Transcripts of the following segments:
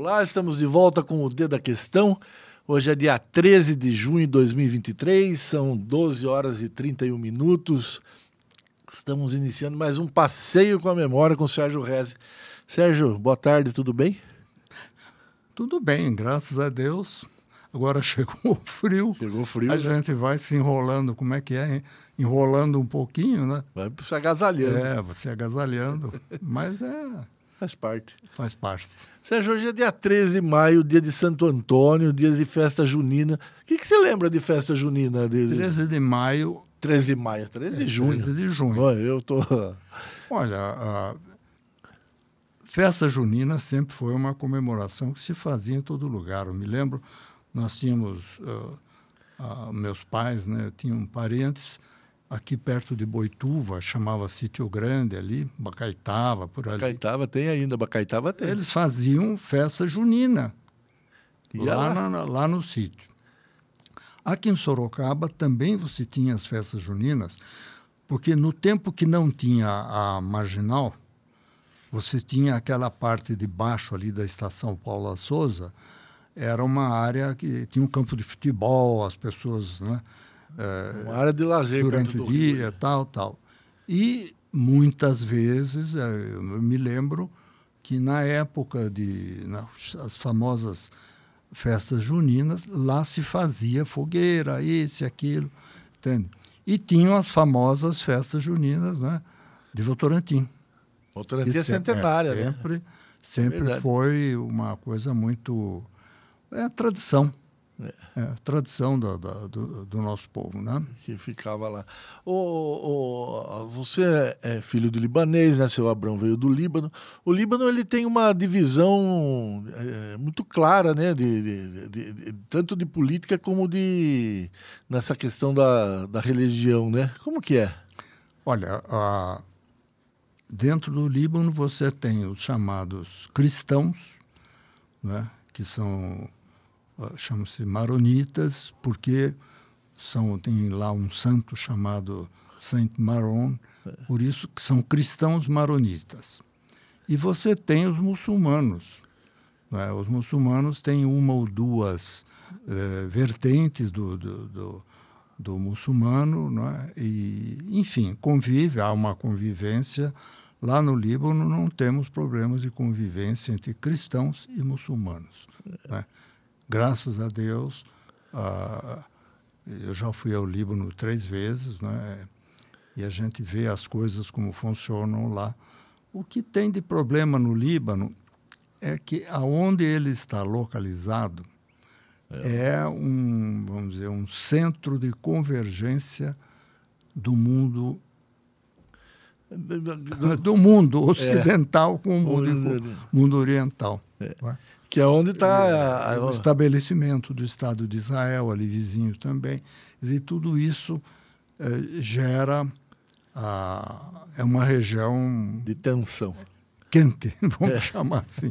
Olá, estamos de volta com o D da Questão. Hoje é dia 13 de junho de 2023, são 12 horas e 31 minutos. Estamos iniciando mais um passeio com a memória com o Sérgio Reze. Sérgio, boa tarde, tudo bem? Tudo bem, graças a Deus. Agora chegou o frio. Chegou o frio. A né? gente vai se enrolando, como é que é? hein? Enrolando um pouquinho, né? Vai se agasalhando. É, você agasalhando. Mas é, Faz parte. faz parte. Sérgio, hoje é dia 13 de maio, dia de Santo Antônio, dia de festa junina. O que, que você lembra de festa junina? De... 13 de maio. 13 de maio, 13 de junho. 13 de junho. Ó, eu tô. Olha, a festa junina sempre foi uma comemoração que se fazia em todo lugar. Eu me lembro, nós tínhamos, ah, ah, meus pais né, tinham parentes aqui perto de Boituva, chamava Sítio Grande ali, Bacaitava, por ali. Bacaitava tem ainda, Bacaitava tem. Eles faziam festa junina lá, lá. na- lá no sítio. Aqui em Sorocaba também você tinha as festas juninas, porque no tempo que não tinha a marginal, você tinha aquela parte de baixo ali da estação Paula Souza, era uma área que tinha um campo de futebol, as pessoas né, eh, Uma área de lazer durante o do rio. dia, tal, tal. E muitas vezes, eh, eu me lembro que na época de nas as famosas festas juninas, lá se fazia fogueira, esse, aquilo, entende? E tinham as famosas festas juninas, né, de Votorantim. Votorantim é sempre- centenária, né? Sempre, sempre Verdade. foi uma coisa muito... É tradição. É, tradição do, do, do- do nosso povo, né? Que ficava lá. Ô, ô, você é filho de libanês, né? Seu Abrão veio do Líbano. O Líbano ele tem uma divisão é, muito clara, né? De, de- de- tanto de política como de nessa questão da, da religião, né? Como que é? Olha, a- dentro do Líbano você tem os chamados cristãos, né, que são chamam-se maronitas, porque são tem lá um santo chamado Saint Maron, por isso que são cristãos maronitas. E você tem os muçulmanos. né? Os muçulmanos têm uma ou duas eh, vertentes do, do, do, do muçulmano, né? e, enfim, convive, há uma convivência. Lá no Líbano não temos problemas de convivência entre cristãos e muçulmanos. né? Graças a Deus, ah, eu já fui ao Líbano três vezes, né? e a gente vê as coisas como funcionam lá. O que tem de problema no Líbano é que aonde ele está localizado é, um, vamos dizer, um centro de convergência do mundo do mundo ocidental com o mundo, Mundo- mundo oriental. Que é onde está É, o estabelecimento do Estado de Israel, ali vizinho também. Dizer, tudo isso eh, gera ah, é uma região de tensão. quente, vamos É. chamar assim.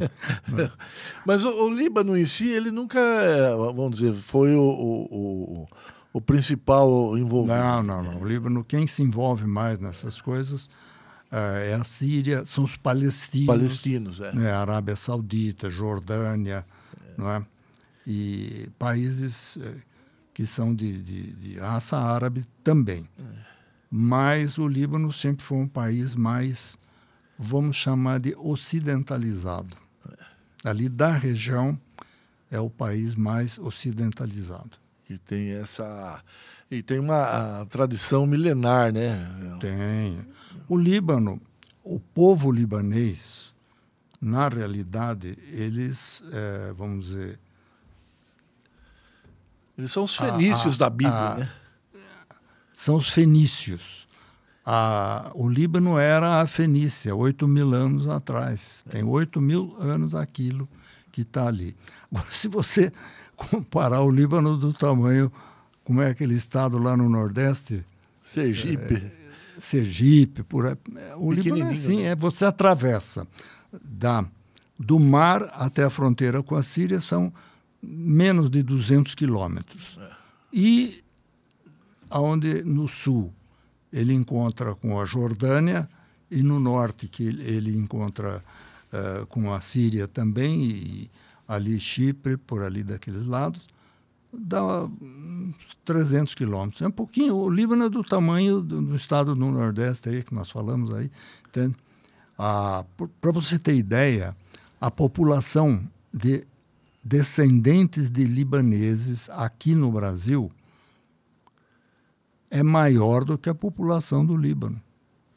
né? Mas o, o Líbano em si, ele nunca, é, vamos dizer, foi o, o, o, o principal envolvido. Não, não, não. O Líbano, quem se envolve mais nessas coisas é a Síria, são os palestinos, Palestinos, é. né? Arábia Saudita, Jordânia, não é? E países eh, que são de, de, de raça árabe também. Mas o Líbano sempre foi um país mais, vamos chamar de ocidentalizado. Ali da região é o país mais ocidentalizado. Que tem essa. E tem uma a tradição milenar, né? Tem. O Líbano, o povo libanês, na realidade, eles, eh, vamos dizer, Eles são os fenícios a- da Bíblia, a- né? são os fenícios. A- o Líbano era a Fenícia, 8 mil anos atrás. Tem 8 mil anos aquilo que está ali. Agora, se você comparar o Líbano do tamanho, como é aquele estado lá no Nordeste, Sergipe. Sergipe, por aí. o Líbano é assim, né? é você atravessa da do mar até a fronteira com a Síria são menos de 200 quilômetros. E aonde no sul ele encontra com a Jordânia e no norte que ele, encontra eh, com a Síria também e ali Chipre, por ali daqueles lados, dá uns 300 quilômetros. É um pouquinho, o Líbano é do tamanho do, do estado do Nordeste aí, que nós falamos aí? Ah, Para você ter ideia, a população de descendentes de libaneses aqui no Brasil é maior do que a população do Líbano.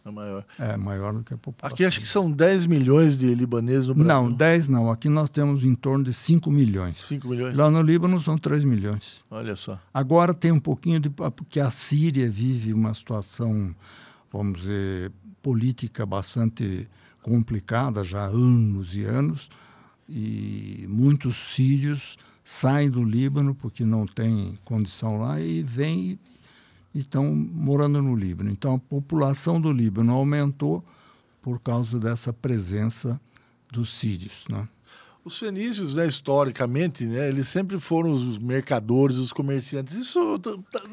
É maior. É maior do que a população. Aqui acho que são 10 milhões de libaneses no Brasil. Não, 10 não. Aqui nós temos em torno de 5 milhões. 5 milhões? Lá no Líbano são 3 milhões. Olha só. Agora tem um pouquinho de. Porque a Síria vive uma situação, vamos dizer, política bastante complicada já há anos e anos. E muitos sírios saem do Líbano porque não tem condição lá e vêm estão morando no Líbano. Então, a população do Líbano aumentou por causa dessa presença dos sírios. Né? Os fenícios, né, historicamente, né, eles sempre foram os mercadores, os comerciantes. Isso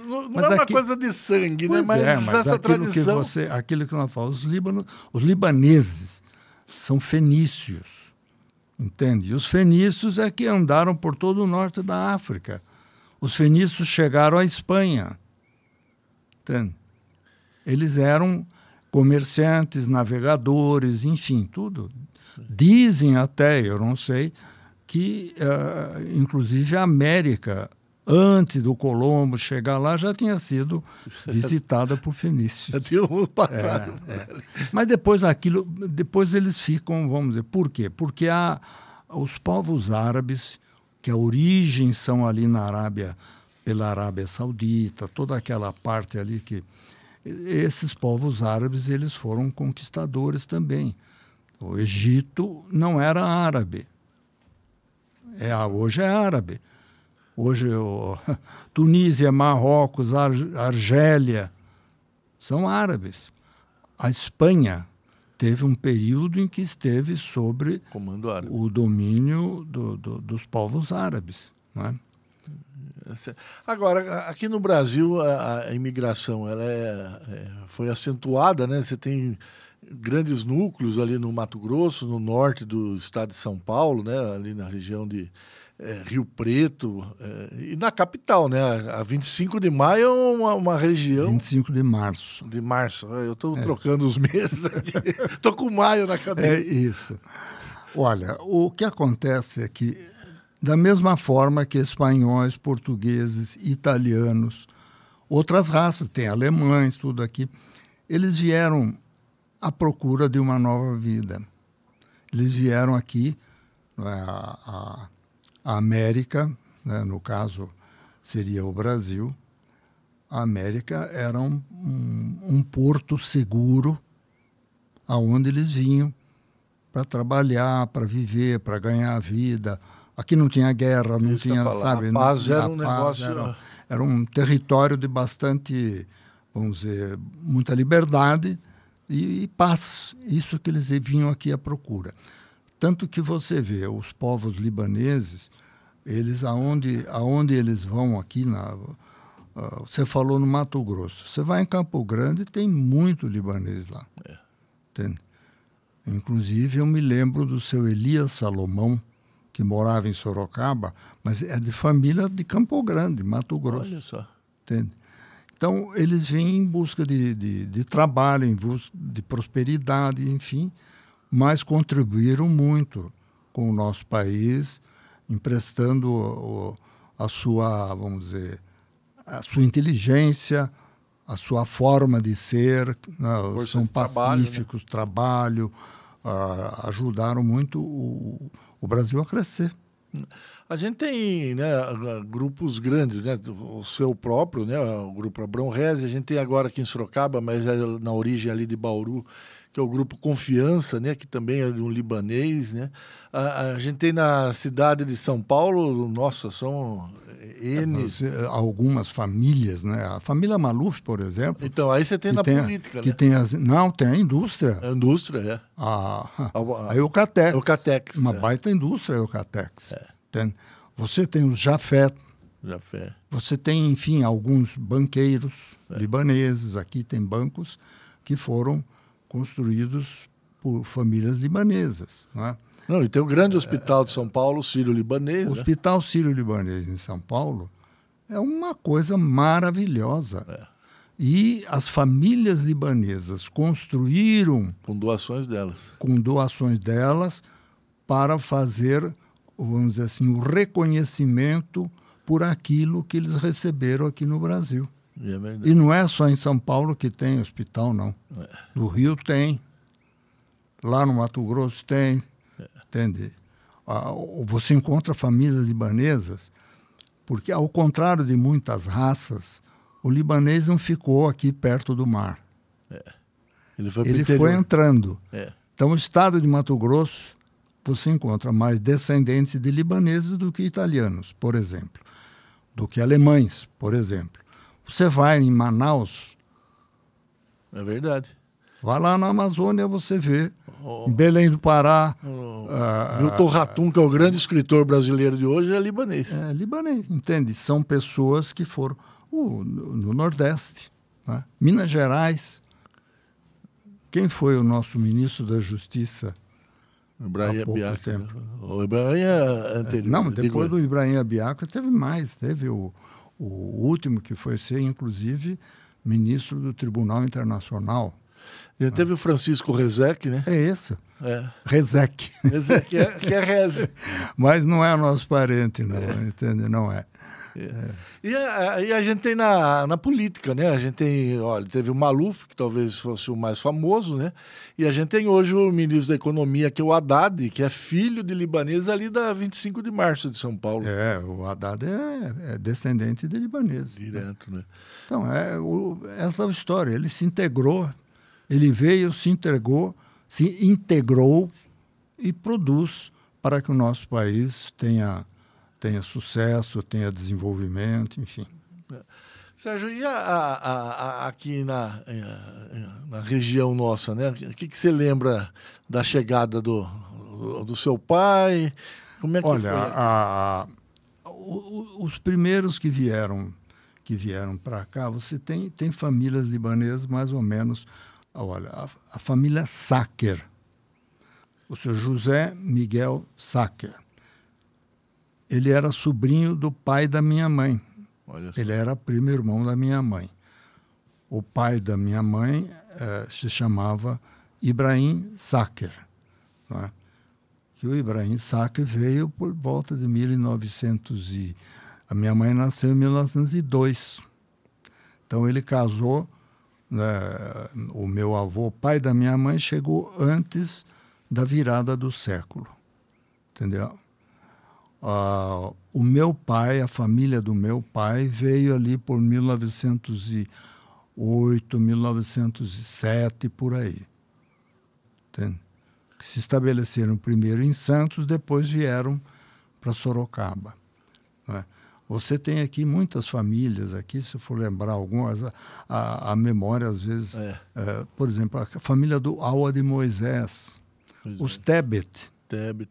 não mas é uma aqui, coisa de sangue, né? Mas, é, mas essa tradição... Que você, aquilo que nós falamos, os, líbano, os libaneses são fenícios, entende? E os fenícios é que andaram por todo o norte da África. Os fenícios chegaram à Espanha Entende? Eles eram comerciantes, navegadores, enfim, tudo. Dizem até, eu não sei, que uh, inclusive a América, antes do Colombo chegar lá, já tinha sido visitada por fenícios. Já tinha passado. É, é. Mas depois aquilo, depois eles ficam, vamos dizer, por quê? Porque há os povos árabes, que a origem são ali na Arábia pela Arábia Saudita, toda aquela parte ali que esses povos árabes eles foram conquistadores também. O Egito não era árabe. É, hoje é árabe. Hoje o, Tunísia, Marrocos, Ar, Argélia são árabes. A Espanha teve um período em que esteve sobre o domínio do, do, dos povos árabes. Não é? Agora, aqui no Brasil, a, a imigração ela é, é, foi acentuada, né? Você tem grandes núcleos ali no Mato Grosso, no norte do estado de São Paulo, né? Ali na região de é, Rio Preto é, e na capital, né? A 25 de maio é uma, uma, região. 25 de março. De março. Eu estou é. trocando os meses aqui. Estou com maio na cabeça. É isso. Olha, o que acontece é que da mesma forma que espanhóis, portugueses, italianos, outras raças, tem alemães, tudo aqui, eles vieram à procura de uma nova vida. Eles vieram aqui, é, a, a, América, né, no caso seria o Brasil, a América era um, um, um porto seguro aonde eles vinham para trabalhar, para viver, para ganhar a vida, Aqui não tinha guerra, não Isso tinha, sabe? A paz era um negócio... Era, era um território de bastante, vamos dizer, muita liberdade e, e paz. Isso que eles vinham aqui à procura. Tanto que você vê os povos libaneses, eles aonde, aonde eles vão aqui na uh, você falou no Mato Grosso. Você vai em Campo Grande tem muito libanês lá. É. Entende? Inclusive, eu me lembro do seu Elias Salomão, que morava em Sorocaba, mas é de família de Campo Grande, Mato Grosso. Olha só. Entende? Então, eles vêm em busca de, de, de trabalho, em busca de prosperidade, enfim, mas contribuíram muito com o nosso país, emprestando o, a sua, vamos dizer, a sua inteligência, a sua forma de ser, né? são pacíficos, trabalho, né? trabalho ajudaram muito o, o Brasil a crescer. A gente tem né, grupos grandes, né, o seu próprio, né, o grupo Abrão Reze, a gente tem agora aqui em Sorocaba, mas é na origem ali de Bauru, que é o grupo Confiança, né, que também é de um libanês, né. A, a gente tem na cidade de São Paulo, nossa, são N. É, algumas famílias, né? A família Maluf, por exemplo. Então, aí você tem na tem, política, que né? Tem as, não, tem a indústria. A indústria, é. A, a, a Eucatex. Eucatex. Uma é. baita indústria, a Eucatex. É. Tem, você tem os Jafé. Jafé. Você tem, enfim, alguns banqueiros é. libaneses. Aqui tem bancos que foram construídos por famílias libanesas. Não, é? não e tem o grande hospital de São Paulo, Sírio-Libanês. O né? Hospital Sírio-Libanês em São Paulo é uma coisa maravilhosa. É. E as famílias libanesas construíram. Com doações delas. Com doações delas, para fazer, vamos dizer assim, o reconhecimento por aquilo que eles receberam aqui no Brasil. É e não é só em São Paulo que tem hospital, não. É. No Rio tem, lá no Mato Grosso tem, é. entende? Você encontra famílias libanesas, porque ao contrário de muitas raças, o libanês não ficou aqui perto do mar. É. Ele foi, Ele foi entrando. É. Então, o estado de Mato Grosso, você encontra mais descendentes de libaneses do que italianos, por exemplo, do que alemães, por exemplo. Você vai em Manaus. É verdade. Vai lá na Amazônia, você vê. Oh. Em Belém do Pará. Oh. Uh, Milton Ratum, que é o grande escritor brasileiro de hoje, é libanês. É libanês, entende? São pessoas que foram uh, no Nordeste, né? Minas Gerais. Quem foi o nosso ministro da Justiça? Ibrahim Abiaca. O Ibrahim é anterior. Não, depois do Ibrahim Abiaca teve mais. Teve o, o último que foi ser, inclusive, ministro do Tribunal Internacional. Já teve o Francisco Rezec, né? É esse. É. Rezec. Rezec, que é, que é Reze. Mas não é nosso parente, não, é. entende? Não é. É. E, a, e, a, gente tem na, na política, né? A gente tem, olha, teve o Maluf, que talvez fosse o mais famoso, né? E a gente tem hoje o ministro da Economia, que é o Haddad, que é filho de libanês ali da 25 de março de São Paulo. É, o Haddad é, é descendente de libanês. Direto, né? Então, é o, essa é história. Ele se integrou, ele veio, se entregou, se integrou e produz para que o nosso país tenha tenha sucesso, tenha desenvolvimento, enfim. É. Sérgio, e a, a, a, aqui na, na região nossa, né? O que, que você lembra da chegada do, do seu pai? Como é que Olha, foi? A, os primeiros que vieram que vieram para cá, você tem, tem famílias libanesas mais ou menos. Olha, a, a família Saker, o senhor José Miguel Saker ele era sobrinho do pai da minha mãe. Ele era primo irmão da minha mãe. O pai da minha mãe eh, se chamava Ibrahim Saker. Né? Que o Ibrahim Saker veio por volta de 1900 e... A minha mãe nasceu em 1902. Então ele casou, né, o meu avô, pai da minha mãe, chegou antes da virada do século. Entendeu? Uh, o meu pai, a família do meu pai, veio ali por 1908, 1907, por aí. Entende? Se estabeleceram primeiro em Santos, depois vieram para Sorocaba. Né? Você tem aqui muitas famílias, aqui, se for lembrar algumas, a, a, a memória às vezes, é. É, por exemplo, a família do Aua de Moisés, pois os é. Tebet. Tebet.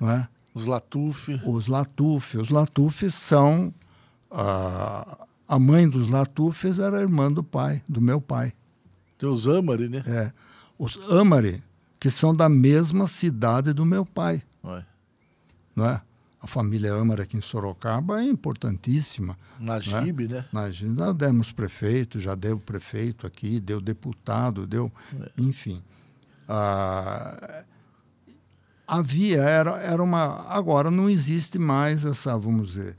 Não é? Os Latuf. Os Latuf. Os Latuf são. A, a mãe dos Latufes era irmã do pai, do meu pai. Tem os Amari, né? É. Os Amari, que são da mesma cidade do meu pai. Ué. Não é? A família Amari aqui em Sorocaba é importantíssima. Najib, né? Najib, já demos prefeito, já deu prefeito aqui, deu deputado, deu. É. Enfim. Ah, havia, era, era uma. Agora não existe mais essa, vamos dizer,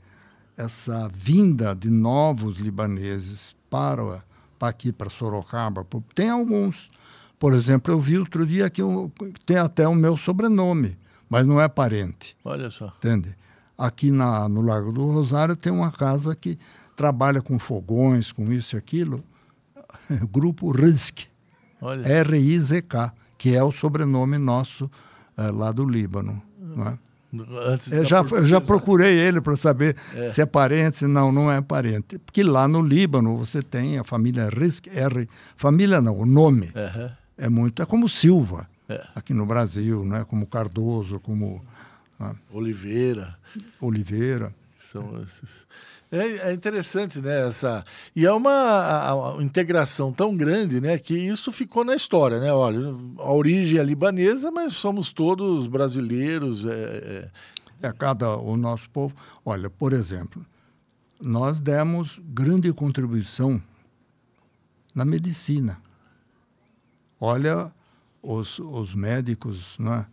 essa vinda de novos libaneses para, para aqui, para Sorocaba. Tem alguns. Por exemplo, eu vi outro dia que eu, tem até o meu sobrenome, mas não é parente. Olha só. Entende? Aqui na, no Largo do Rosário tem uma casa que trabalha com fogões, com isso e aquilo. Grupo RIZK. R-I-Z-K, que é o sobrenome nosso é, lá do Líbano. Né? Antes eu, já, eu já procurei ele para saber é. se é parente, se não, não é parente. Porque lá no Líbano você tem a família Risk R. Família não, o nome. Uhum. É muito. É como Silva, é. aqui no Brasil, né? como Cardoso, como. Né? Oliveira. Oliveira. São esses. É, é, interessante, né? Essa... E é uma a, a integração tão grande, né? Que isso ficou na história, né? Olha, a origem é libanesa, mas somos todos brasileiros. É, é... é cada o nosso povo. Olha, por exemplo, nós demos grande contribuição na medicina. Olha os, os médicos né,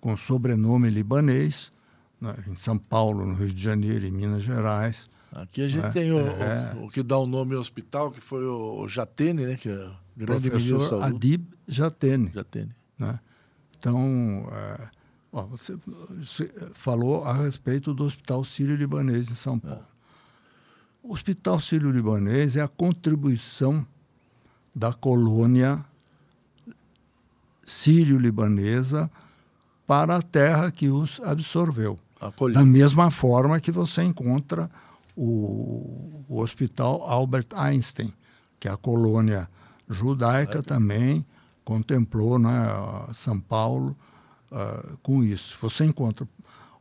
com sobrenome libanês, né, em São Paulo, no Rio de Janeiro, em Minas Gerais. Aqui a gente né, tem o, é, o, o, que dá o nome ao hospital, que foi o, o Jatene, né, que é grande Professor Adib Jatene. Jatene. Né? Então, é, ó, você, você, falou a respeito do Hospital Sírio-Libanês em São é. Paulo. É. O Hospital Sírio-Libanês é a contribuição da colônia sírio-libanesa para a terra que os absorveu. Acolhido. Da mesma forma que você encontra o, o, Hospital Albert Einstein, que é a colônia judaica é. também contemplou né, São Paulo uh, com isso. Você encontra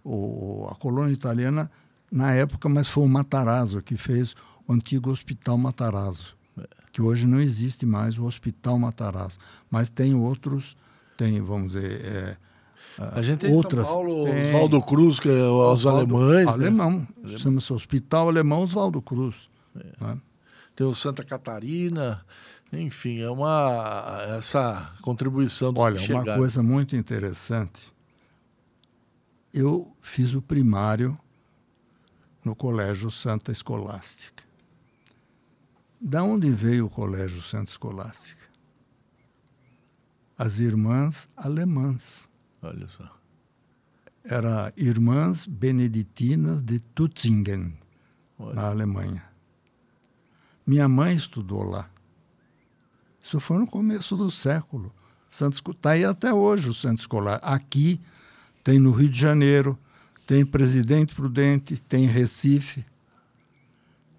o, a colônia italiana na época, mas foi o Matarazzo que fez o antigo Hospital Matarazzo, que hoje não existe mais o Hospital Matarazzo, mas tem outros, tem, vamos dizer, é, a gente tem outras, São Paulo, tem, Oswaldo Cruz, que é os Osvaldo, alemães. Né? Alemão, né? chama-se Hospital Alemão Oswaldo Cruz. É. Né? Tem o Santa Catarina, enfim, é uma essa contribuição do Olha, uma coisa muito interessante. Eu fiz o primário no Colégio Santa Escolástica. Da onde veio o Colégio Santa Escolástica? As irmãs alemãs. Olha só. Era Irmãs Beneditinas de Tutzingen, Olha. na Alemanha. Minha mãe estudou lá. Isso foi no começo do século. Está aí até hoje o Santo Escolar. Aqui tem no Rio de Janeiro, tem Presidente Prudente, tem Recife,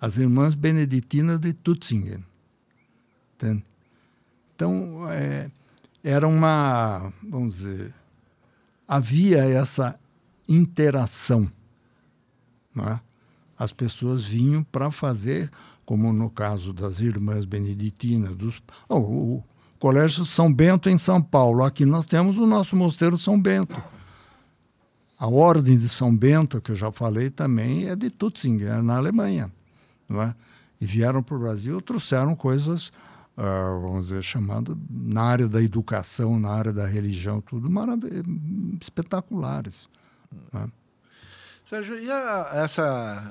as irmãs beneditinas de Tutzingen. Entende? Então, é, era uma, vamos dizer, havia essa interação. É? As pessoas vinham para fazer, como no caso das irmãs beneditinas, dos, oh, o Colégio São Bento em São Paulo. Aqui nós temos o nosso Mosteiro São Bento a Ordem de São Bento, que eu já falei também, é de Tutzingen, é na Alemanha. É? E vieram para o Brasil, trouxeram coisas, uh, vamos dizer, chamadas na área da educação, na área da religião, tudo espetaculares. Né? Sérgio, e a, essa.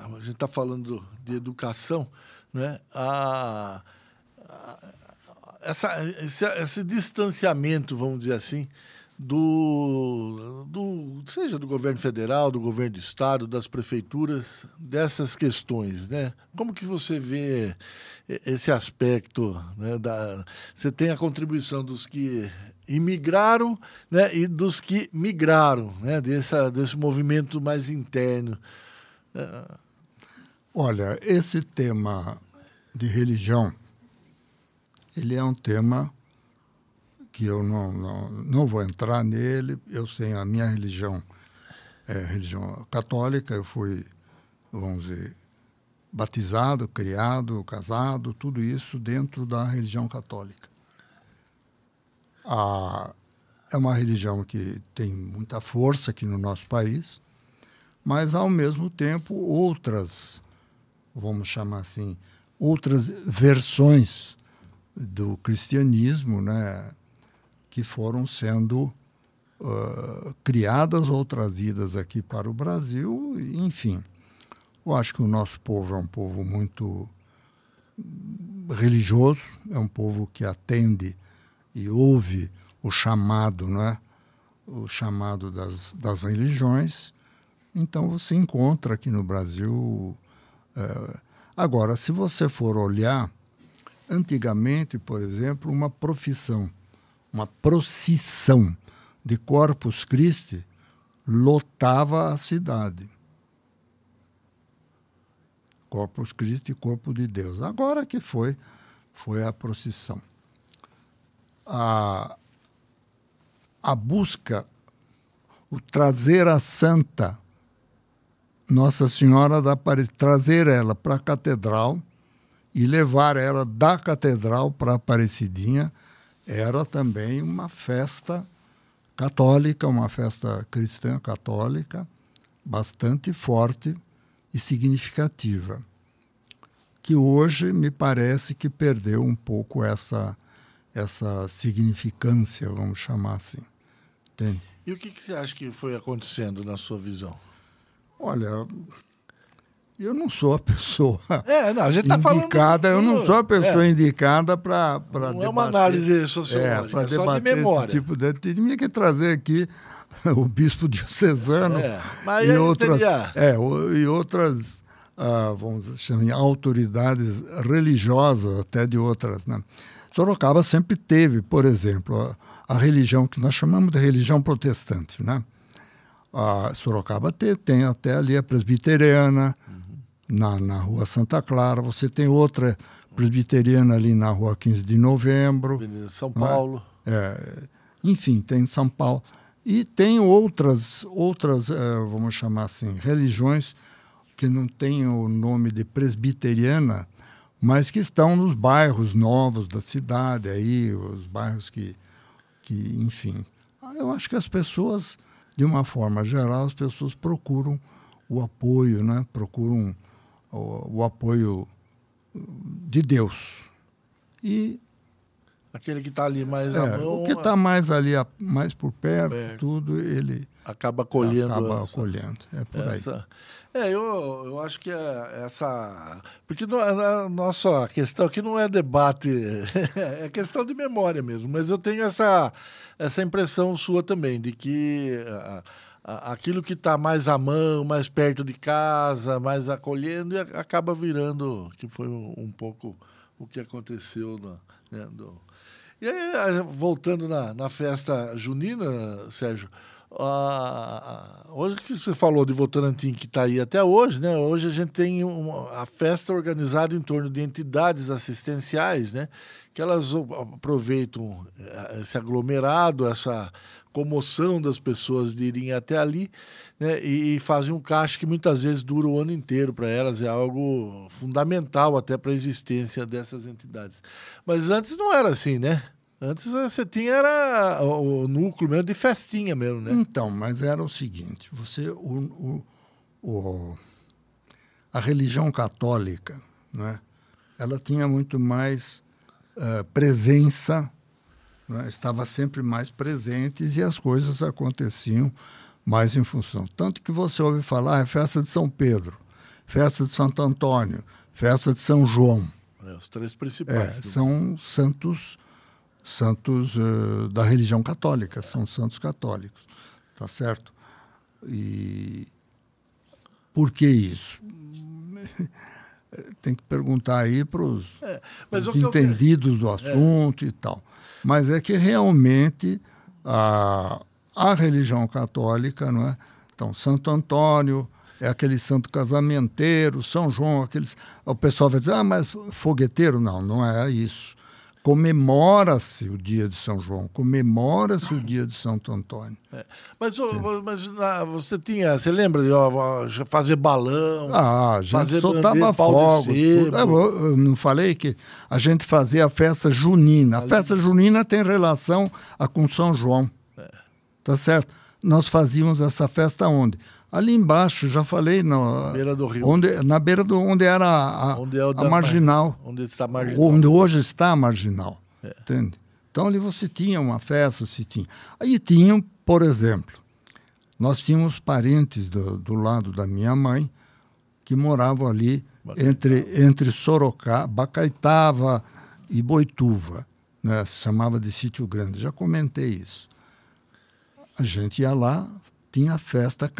A gente está falando de educação, né? A, a, essa, esse, esse distanciamento, vamos dizer assim, do, do seja do governo federal, do governo de estado, das prefeituras, dessas questões, né? Como que você vê esse aspecto, né? Da, você tem a contribuição dos que imigraram, né? E dos que migraram, né? Dessa, desse movimento mais interno. Olha, esse tema de religião, ele é um tema que eu não, não, não vou entrar nele. Eu tenho a minha religião, é religião católica, eu fui, vamos dizer, batizado, criado, casado, tudo isso dentro da religião católica. A, é uma religião que tem muita força aqui no nosso país, mas ao mesmo tempo outras, vamos chamar assim, outras versões do cristianismo, né? que foram sendo uh, criadas ou trazidas aqui para o Brasil, enfim. Eu acho que o nosso povo é um povo muito religioso, é um povo que atende e ouve o chamado, não é? o chamado das, das religiões. Então você encontra aqui no Brasil. Uh, agora, se você for olhar, antigamente, por exemplo, uma profissão uma procissão de Corpus Christi lotava a cidade. Corpus Christi, corpo de Deus. Agora que foi, foi a procissão. A, a busca, o trazer a santa Nossa Senhora da Aparecida, trazer ela para a catedral e levar ela da catedral para a Aparecidinha era também uma festa católica, uma festa cristã católica bastante forte e significativa, que hoje me parece que perdeu um pouco essa essa significância, vamos chamar assim. Entende? E o que, que você acha que foi acontecendo na sua visão? Olha, eu não sou a pessoa é, não, a gente tá indicada, falando... eu não sou a pessoa é. indicada para debater. Não é uma análise sociológica, é, para é debater de memória. esse tipo de... Tinha que trazer aqui o bispo diocesano é, e, outras, é, e outras, ah, vamos chamar, autoridades religiosas, até de outras. Né? Sorocaba sempre teve, por exemplo, a, a religião que nós chamamos de religião protestante. Né? A Sorocaba tem, tem até ali a presbiteriana, na, na rua Santa Clara, você tem outra presbiteriana ali na rua 15 de novembro. São Paulo. É? É, enfim, tem São Paulo. E tem outras, outras é, vamos chamar assim, religiões que não têm o nome de presbiteriana, mas que estão nos bairros novos da cidade, aí, os bairros que, que enfim. Eu acho que as pessoas, de uma forma geral, as pessoas procuram o apoio, né? procuram o, o apoio de Deus. E aquele que está ali mais é, mão, o que está mais ali mais por perto, tudo ele acaba colhendo acaba essa, colhendo é por essa, aí é eu, eu acho que é essa porque não, a nossa questão aqui não é debate é questão de memória mesmo mas eu tenho essa essa impressão sua também de que aquilo que está mais à mão, mais perto de casa, mais acolhendo, e acaba virando, que foi um, pouco o que aconteceu. Né, do... E aí, voltando na, na festa junina, Sérgio, hoje que você falou de Votorantim, que está aí até hoje, né? Hoje a gente tem uma, a festa organizada em torno de entidades assistenciais, né? Que elas aproveitam eh, esse aglomerado, essa comoção das pessoas de irem até ali né, e, e fazem um caixa que muitas vezes dura o ano inteiro para elas, é algo fundamental até para a existência dessas entidades. Mas antes não era assim, né? Antes você tinha era o, núcleo mesmo de festinha mesmo, né? Então, mas era o seguinte, você o, o, o a religião católica, né? Ela tinha muito mais uh, presença né, estava sempre mais presentes e as coisas aconteciam mais em função. Tanto que você ouve falar, é festa de São Pedro, festa de Santo Antônio, festa de São João. É, os três principais. É, são santos santos uh, da religião católica, são santos católicos, tá certo? E por que isso? Tem que perguntar aí para os é, entendidos do é. assunto é. e tal mas é que realmente a, a religião católica, não é? Então, Santo Antônio é aquele santo casamenteiro, São João, aqueles. O pessoal vai dizer, ah, mas fogueteiro? Não, não é isso. Comemora-se o dia de São João, comemora-se o dia de Santo Antônio. É. Mas, mas ah, você tinha, você lembra de fazer balão? Ah, a gente soltava fogos. Eu, eu não falei que a gente fazia a festa junina. A festa junina tem relação a com São João. É. Tá certo? Nós fazíamos essa festa onde? Ali embaixo, já falei, na beira do rio. Onde, na beira do onde era a, onde é a marginal. Onde está marginal. Onde hoje está a marginal. É. Entende? Então ali você tinha uma festa, se tinha. Aí tinham, por exemplo, nós tínhamos parentes do, do lado da minha mãe que moravam ali entre, entre Sorocaba, Bacaitava e Boituva. Né? Se chamava de Sítio Grande. Já comentei isso. A gente ia lá, tinha festa,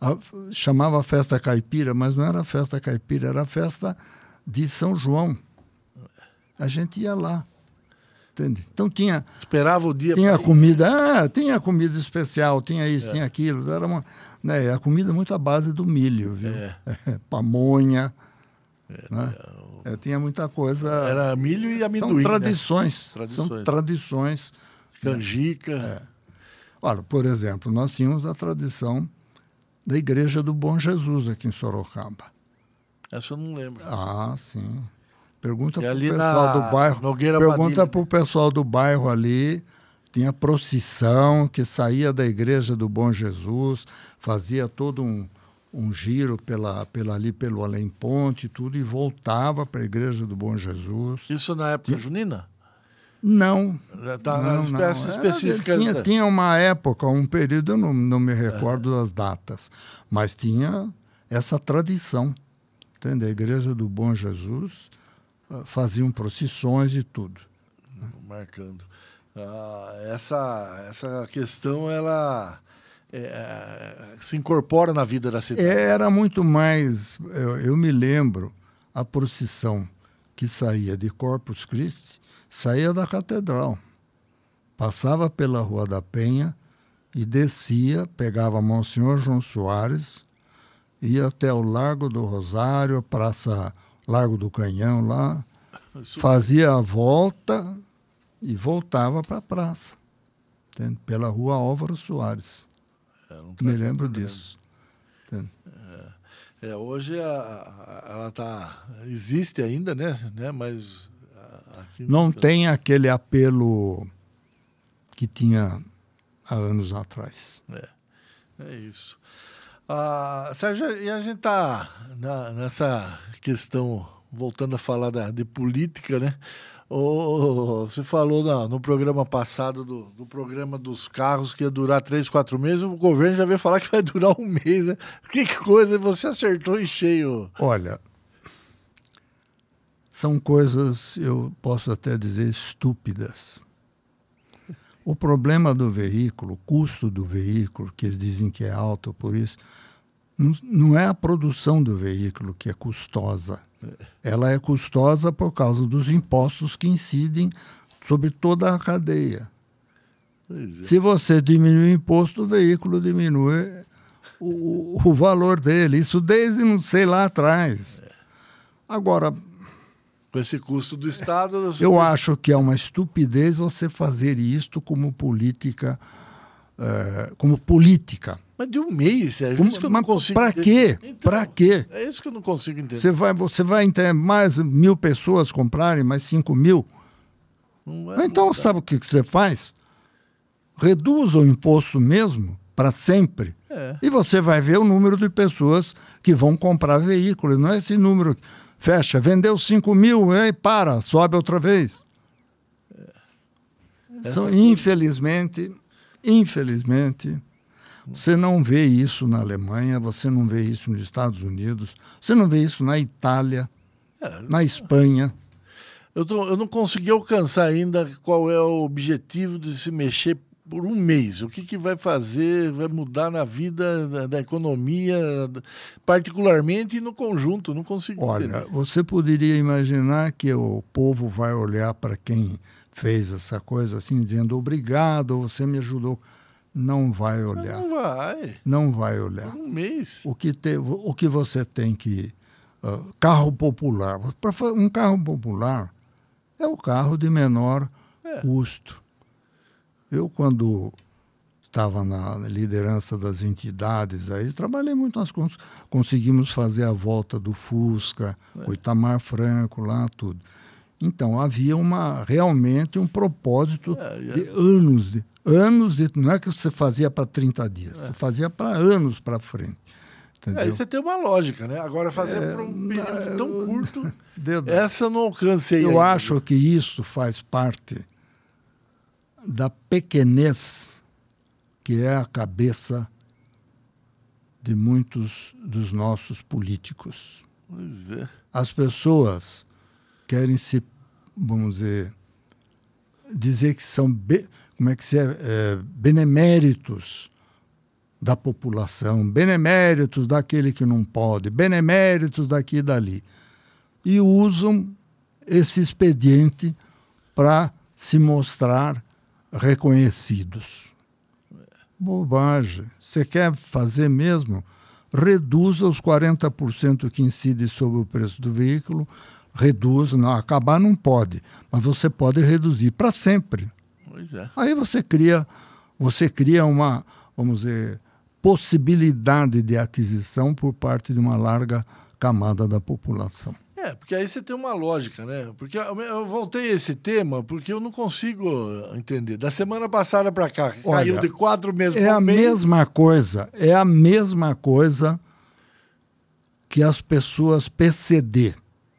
a, chamava festa caipira, mas não era festa caipira, era festa de São João. A gente ia lá. Entende? Então tinha. Esperava o dia. Tinha comida, ah, tinha comida especial, tinha isso, é. tinha aquilo. Era uma, né, a comida muito à base do milho, viu? É. pamonha. É, né? É, é, tinha muita coisa. Era milho e amendoim. São tradições. Né? tradições. São tradições. Canjica. Olha, por exemplo, nós tínhamos a tradição da Igreja do Bom Jesus aqui em Sorocaba. Essa eu não lembro. Ah, sim. Pergunta É para o pessoal do bairro. Nogueira Pergunta para o pessoal do bairro ali. Tinha procissão que saía da Igreja do Bom Jesus, fazia todo um, um giro pela, pela, ali pelo Além Ponte e tudo, e voltava para a Igreja do Bom Jesus. Isso na época junina? Não, Tá não, espécie não. Era- específica. tinha, né? tinha uma época, um período, eu não, não me recordo das datas, mas tinha essa tradição. Entende? A Igreja do Bom Jesus ah, faziam procissões e tudo. marcando. Ah, essa, essa questão, ela é, se incorpora na vida da cidade. Era muito mais, eu, eu me lembro, a procissão que saía de Corpus Christi, saía da catedral, passava pela Rua da Penha e descia, pegava Monsenhor João Soares, ia até o Largo do Rosário, Praça Largo do Canhão lá, fazia a volta e voltava para a praça, entende? pela Rua Álvaro Soares. é, Me lembro disso. entende? É, hoje a- a- ela tá existe ainda, né? né? Mas Não tem aquele apelo que tinha há anos atrás. É, é isso. Ah, Sérgio, e a gente tá na- nessa questão, voltando a falar da, de política, né? Ô, você falou na- no programa passado do, do programa dos carros que ia durar três, quatro meses, o governo já veio falar que vai durar um mês, né? Que coisa, você acertou em cheio. Olha, são coisas, eu posso até dizer, estúpidas. O problema do veículo, o custo do veículo, que eles dizem que é alto por isso, não, é a produção do veículo que é custosa. Ela é custosa por causa dos impostos que incidem sobre toda a cadeia. É. Se você diminui o imposto, o veículo diminui o, o valor dele. Isso desde não sei lá atrás. Agora, Com esse custo do Estado. eu acho que é uma estupidez você fazer isto como política, eh, como política. Mas de um mês, Sérgio. Como- isso que eu não consigo entender. quê? Então, quê? É isso que eu não consigo entender. Você vai, você vai ter mais mil pessoas comprarem, mais cinco mil. Então, mudar. sabe o que, que você faz? Reduza o imposto mesmo, para sempre. É. E você vai ver o número de pessoas que vão comprar veículo. Não é esse número. Fecha, vendeu 5 mil, aí para, sobe outra vez. Então, infelizmente, infelizmente, você não vê isso na Alemanha, você não vê isso nos Estados Unidos, você não vê isso na Itália, É, na Espanha. Eu, tô- eu não consegui alcançar ainda qual é o objetivo de se mexer por um mês. O que, que vai fazer, vai mudar na vida da, da economia, particularmente e no conjunto. Não consigo Olha, entender. você poderia imaginar que o povo vai olhar para quem fez essa coisa assim, dizendo obrigado, você me ajudou. Não vai olhar. Não vai. Não vai olhar. Por um mês. O que, te, o que você tem que. ah, carro popular. Um carro popular é o carro de menor É. custo. Eu, quando estava na liderança das entidades aí, trabalhei muito nas cons conseguimos fazer a volta do Fusca, É. o Itamar Franco, lá tudo. Então havia uma realmente um propósito É, é- de anos, de anos de, não é que você fazia para 30 dias, você fazia para anos para frente. É, Entendeu? você tem uma lógica, né? Agora fazer por um período tão curto, essa eu não alcancei. Eu ainda. acho que isso faz parte da pequenez que é a cabeça de muitos dos nossos políticos. Pois é. As pessoas querem se, vamos dizer, dizer que são, be- como é que se é, é, beneméritos da população, beneméritos daquele que não pode, beneméritos daqui e dali. E usam esse expediente para se mostrar reconhecidos. Bobagem. Você quer fazer mesmo? Reduza os 40% que incide sobre o preço do veículo, reduza, não, acabar não pode, mas você pode reduzir para sempre. É. Aí você cria, você cria uma, vamos dizer, possibilidade de aquisição por parte de uma larga camada da população. É, porque aí você tem uma lógica, né? Porque eu voltei a esse tema porque eu não consigo entender. Da semana passada para cá, Olha, caiu de quatro meses É a mês. mesma coisa, é a mesma coisa que as pessoas PCD.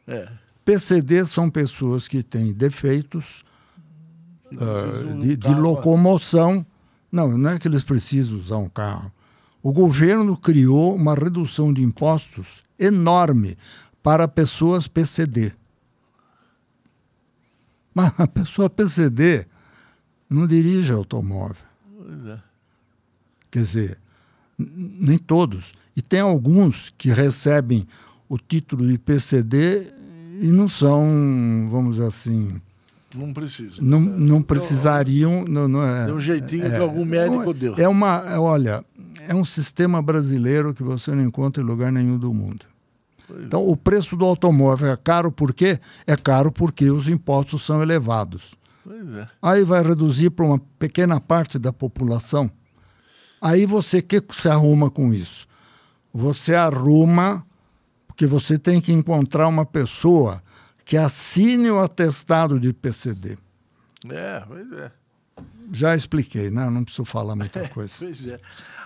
É. PCD são pessoas que têm defeitos uh, de, de locomoção. Não, não é que eles precisam usar um carro. O governo criou uma redução de impostos enorme para pessoas PCD. Mas a pessoa PCD não dirige automóvel. É. Quer dizer, nem todos. E tem alguns que recebem o título de PCD e não são, vamos dizer assim. Não precisam. Não, não precisariam. Não, não é, um jeitinho é, que algum médico é, deu. É uma. É, olha, é um sistema brasileiro que você não encontra em lugar nenhum do mundo. Então, o preço do automóvel é caro por quê? É caro porque os impostos são elevados. É. Aí vai reduzir para uma pequena parte da população. Aí você, o que você arruma com isso? Você arruma, porque você tem que encontrar uma pessoa que assine o atestado de PCD. É, pois é. Já expliquei, né? Não preciso falar muita coisa. pois é.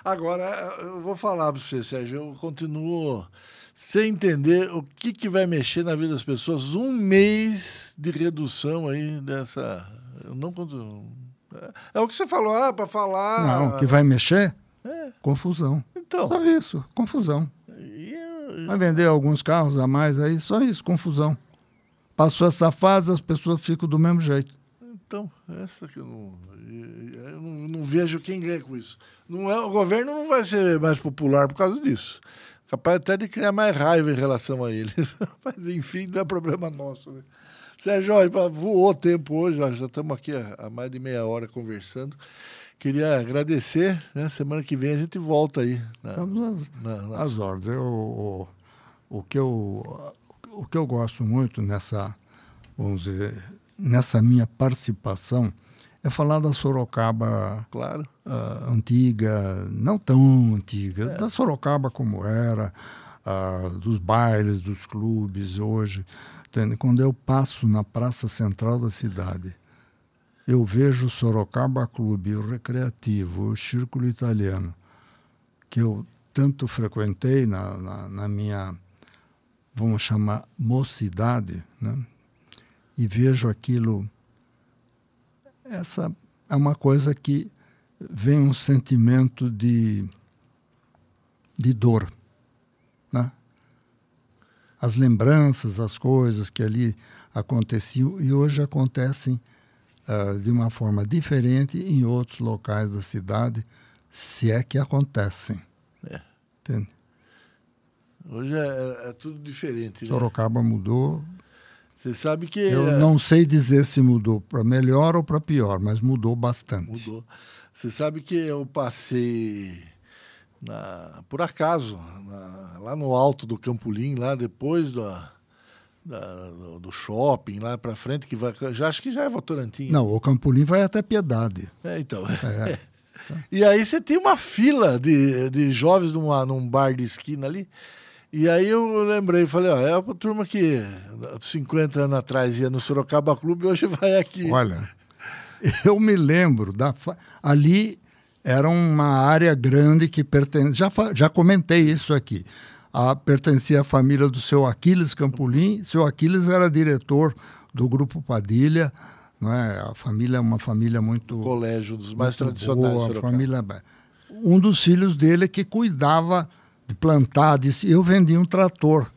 Agora, eu vou falar para você, Sérgio, eu continuo sem entender o que, que vai mexer na vida das pessoas. Um mês de redução aí dessa. Eu não é, é o que você falou, ah, para falar. Não, o que vai mexer? É. Confusão. Então. Só isso, confusão. Eu... Vai vender alguns carros a mais aí, só isso, confusão. Passou essa fase, as pessoas ficam do mesmo jeito. Então, essa que eu não, eu não, não vejo quem ganha com isso. Não é, o governo não vai ser mais popular por causa disso capaz até de criar mais raiva em relação a ele. Mas, enfim, não é problema nosso. Né? Sérgio, voou o tempo hoje, já estamos aqui há mais de meia hora conversando. Queria agradecer, né? Semana que vem a gente volta aí. Na, Estamos na, na... às ordens. Eu, o, o, que eu, o que eu gosto muito nessa, vamos dizer, nessa minha participação é falar da Sorocaba claro. Uh, antiga, não tão antiga, é. da Sorocaba como era, uh, dos bailes, dos clubes hoje. Entende? Quando eu passo na praça central da cidade, eu vejo o Sorocaba Clube, o Recreativo, o Círculo Italiano, que eu tanto frequentei na, na, na minha, vamos chamar, mocidade, né? e vejo aquilo essa é uma coisa que vem um sentimento de, de dor. Né? As lembranças, as coisas que ali aconteciam e hoje acontecem uh, de uma forma diferente em outros locais da cidade, se é que acontecem. É. Entende? Hoje é, é, tudo diferente. Né? Sorocaba mudou você sabe que. Eu é... não sei dizer se mudou para melhor ou para pior, mas mudou bastante. Mudou. Você sabe que eu passei, na, por acaso, na, lá no alto do Campolim, lá depois do, da, do shopping, lá para frente, que vai. Já, acho que já é Votorantim. Não, o Campolim vai até Piedade. É, então. É. e aí você tem uma fila de, de jovens numa, num bar de esquina ali. E aí eu lembrei, falei, ó, é a turma que 50 anos atrás ia no Sorocaba Clube, hoje vai aqui. Olha, eu me lembro, da, ali era uma área grande que pertence, já, já comentei isso aqui, a, pertencia à família do seu Aquiles Campolim, seu Aquiles era diretor do Grupo Padilha, não é? a família é uma família muito... O colégio dos mais tradicionais boa, família, Um dos filhos dele que cuidava de plantar, disse, eu vendi um trator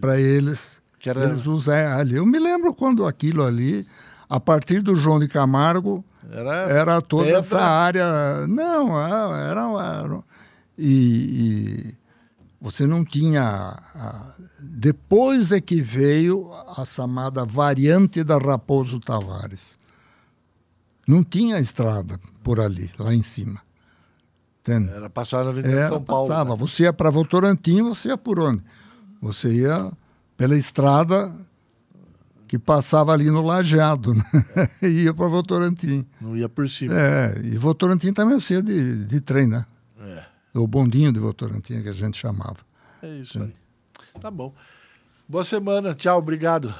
para eles. Que era... Eles usam ali. Eu me lembro quando aquilo ali, a partir do João de Camargo, era, era toda pedra. essa área. Não, era. era e, e, você não tinha. Depois é que veio a chamada variante da Raposo Tavares. Não tinha estrada por ali, lá em cima. Entende? Era passar na Avenida Era, São Paulo. Passava. Né? Você ia para Votorantim, você ia por onde? Você ia pela estrada que passava ali no Lajeado, né? e ia para Votorantim. Não ia por cima. É, e Votorantim também você ia de, de trem, né? É. o bondinho de Votorantim que a gente chamava. É isso aí. Tá bom. Boa semana. Tchau, obrigado.